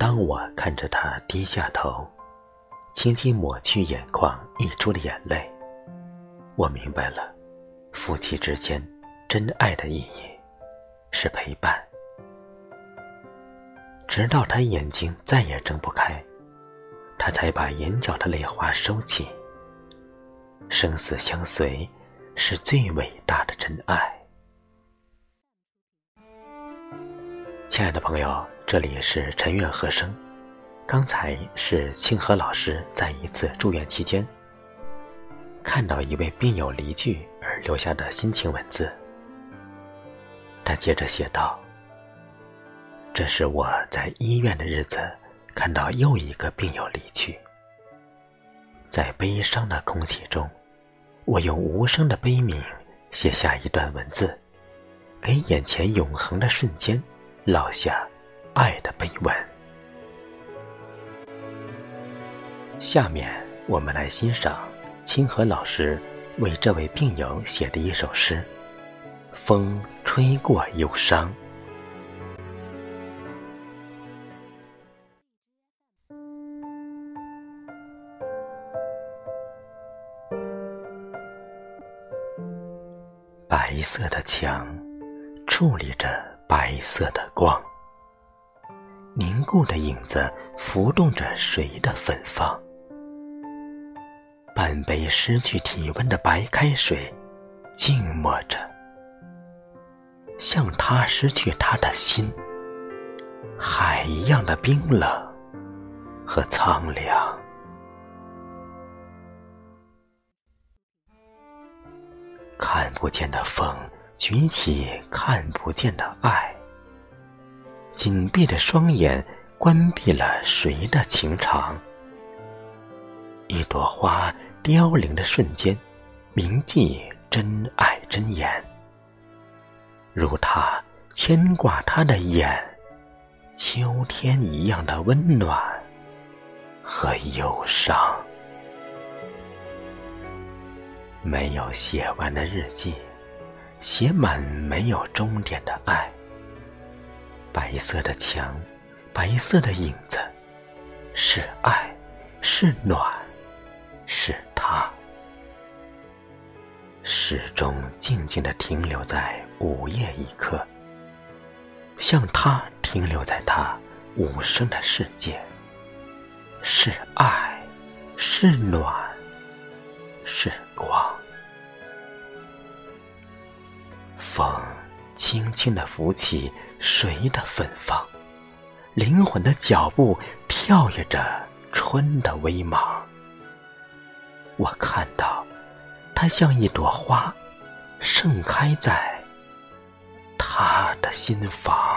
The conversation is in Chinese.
当我看着他低下头，轻轻抹去眼眶溢出的眼泪，我明白了，夫妻之间真爱的意义是陪伴。直到他眼睛再也睁不开，他才把眼角的泪花收起。生死相随，是最伟大的真爱。亲爱的朋友，这里是陈愿和声。刚才是清河老师在一次住院期间，看到一位病友离去而留下的心情文字。他接着写道：“这是我在医院的日子，看到又一个病友离去，在悲伤的空气中，我用无声的悲鸣写下一段文字，给眼前永恒的瞬间。”落下爱的碑文。下面我们来欣赏清河老师为这位病友写的一首诗《风吹过忧伤》。白色的墙，矗立着。白色的光，凝固的影子浮动着谁的芬芳？半杯失去体温的白开水，静默着，像他失去他的心，海一样的冰冷和苍凉。看不见的风。举起看不见的爱，紧闭着双眼，关闭了谁的情长？一朵花凋零的瞬间，铭记真爱真言。如他牵挂他的眼，秋天一样的温暖和忧伤。没有写完的日记。写满没有终点的爱，白色的墙，白色的影子，是爱，是暖，是他，始终静静的停留在午夜一刻，像他停留在他无声的世界，是爱，是暖，是光。风轻轻地拂起谁的芬芳，灵魂的脚步跳跃着春的微芒。我看到，它像一朵花，盛开在他的心房。